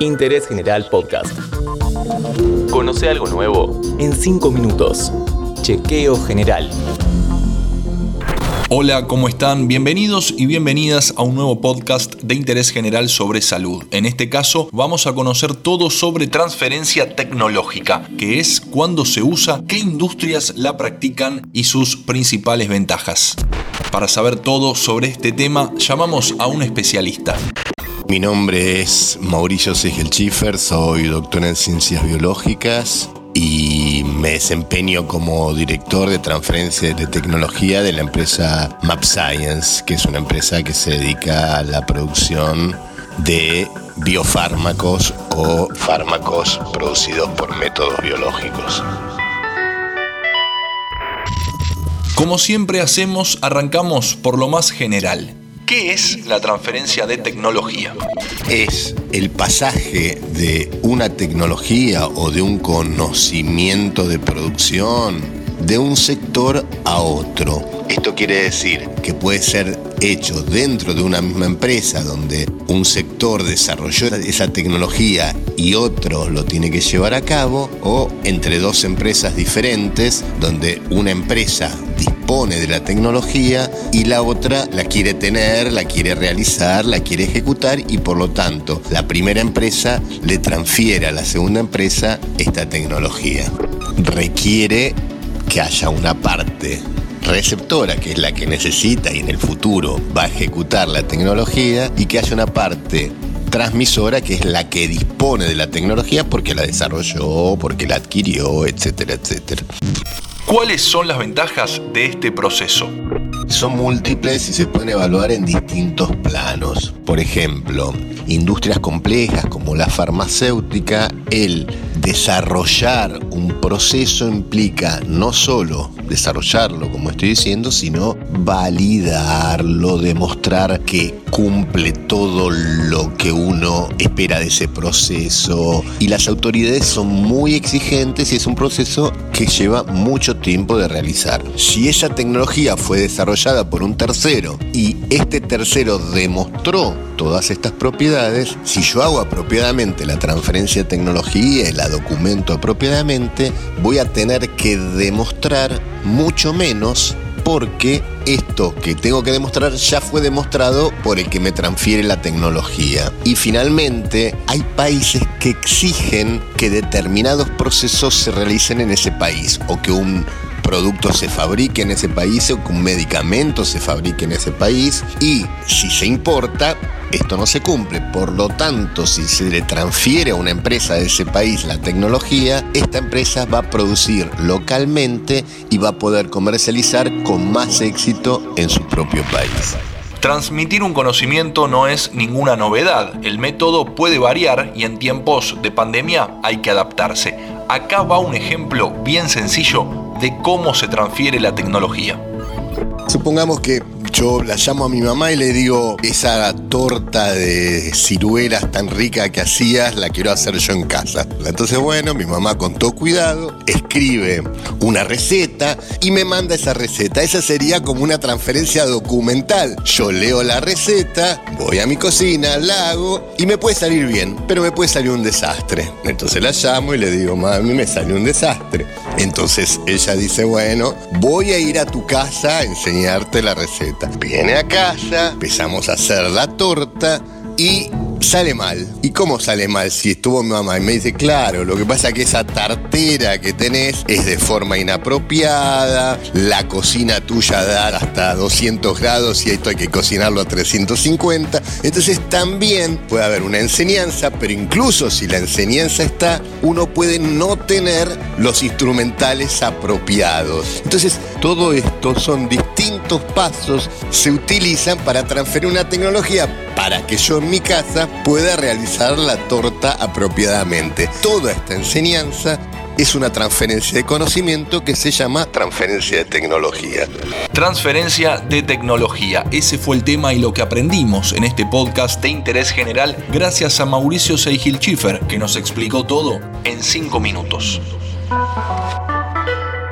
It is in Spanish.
Interés General Podcast. Conoce algo nuevo en 5 minutos. Chequeo General. Hola, ¿cómo están? Bienvenidos y bienvenidas a un nuevo podcast de interés general sobre salud. En este caso vamos a conocer todo sobre transferencia tecnológica, que es cuándo se usa, qué industrias la practican y sus principales ventajas. Para saber todo sobre este tema, llamamos a un especialista. Mi nombre es Mauricio Schiffer, soy doctor en ciencias biológicas y me desempeño como director de transferencia de tecnología de la empresa Map Science, que es una empresa que se dedica a la producción de biofármacos o fármacos producidos por métodos biológicos. Como siempre hacemos, arrancamos por lo más general. ¿Qué es la transferencia de tecnología? Es el pasaje de una tecnología o de un conocimiento de producción de un sector a otro. Esto quiere decir que puede ser hecho dentro de una misma empresa donde un sector desarrolló esa tecnología y otro lo tiene que llevar a cabo o entre dos empresas diferentes donde una empresa dispone de la tecnología y la otra la quiere tener, la quiere realizar, la quiere ejecutar y por lo tanto la primera empresa le transfiere a la segunda empresa esta tecnología. Requiere que haya una parte receptora, que es la que necesita y en el futuro va a ejecutar la tecnología, y que haya una parte transmisora que es la que dispone de la tecnología porque la desarrolló, porque la adquirió, etcétera, etcétera. ¿Cuáles son las ventajas de este proceso? Son múltiples y se pueden evaluar en distintos planos. Por ejemplo, industrias complejas como la farmacéutica, el desarrollar un proceso implica no solo desarrollarlo, como estoy diciendo, sino validarlo, demostrar que cumple todo lo que uno espera de ese proceso. Y las autoridades son muy exigentes y es un proceso que lleva mucho tiempo de realizar. Si esa tecnología fue desarrollada por un tercero y este tercero demostró todas estas propiedades, si yo hago apropiadamente la transferencia de tecnología y la documento apropiadamente, voy a tener que demostrar mucho menos porque esto que tengo que demostrar ya fue demostrado por el que me transfiere la tecnología. Y finalmente, hay países que exigen que determinados procesos se realicen en ese país o que un producto se fabrique en ese país o que un medicamento se fabrique en ese país y si se importa, esto no se cumple. Por lo tanto, si se le transfiere a una empresa de ese país la tecnología, esta empresa va a producir localmente y va a poder comercializar con más éxito en su propio país. Transmitir un conocimiento no es ninguna novedad. El método puede variar y en tiempos de pandemia hay que adaptarse. Acá va un ejemplo bien sencillo de cómo se transfiere la tecnología. Supongamos que yo la llamo a mi mamá y le digo, esa torta de ciruelas tan rica que hacías, la quiero hacer yo en casa. Entonces, bueno, mi mamá con todo cuidado escribe una receta y me manda esa receta. Esa sería como una transferencia documental. Yo leo la receta, voy a mi cocina, la hago y me puede salir bien, pero me puede salir un desastre. Entonces la llamo y le digo, mami, me salió un desastre. Entonces ella dice, bueno, voy a ir a tu casa a enseñarte la receta. Viene a casa, empezamos a hacer la torta y sale mal. ¿Y cómo sale mal si estuvo mi mamá? Y me dice, claro, lo que pasa es que esa tartera que tenés es de forma inapropiada, la cocina tuya da hasta 200 grados y esto hay que cocinarlo a 350. Entonces también puede haber una enseñanza, pero incluso si la enseñanza está, uno puede no tener los instrumentales apropiados. Entonces todo esto son distintos pasos, se utilizan para transferir una tecnología para que yo en mi casa pueda realizar la torta apropiadamente. Toda esta enseñanza es una transferencia de conocimiento que se llama transferencia de tecnología. Transferencia de tecnología. Ese fue el tema y lo que aprendimos en este podcast de interés general gracias a Mauricio Seigil Schiffer, que nos explicó todo en 5 minutos.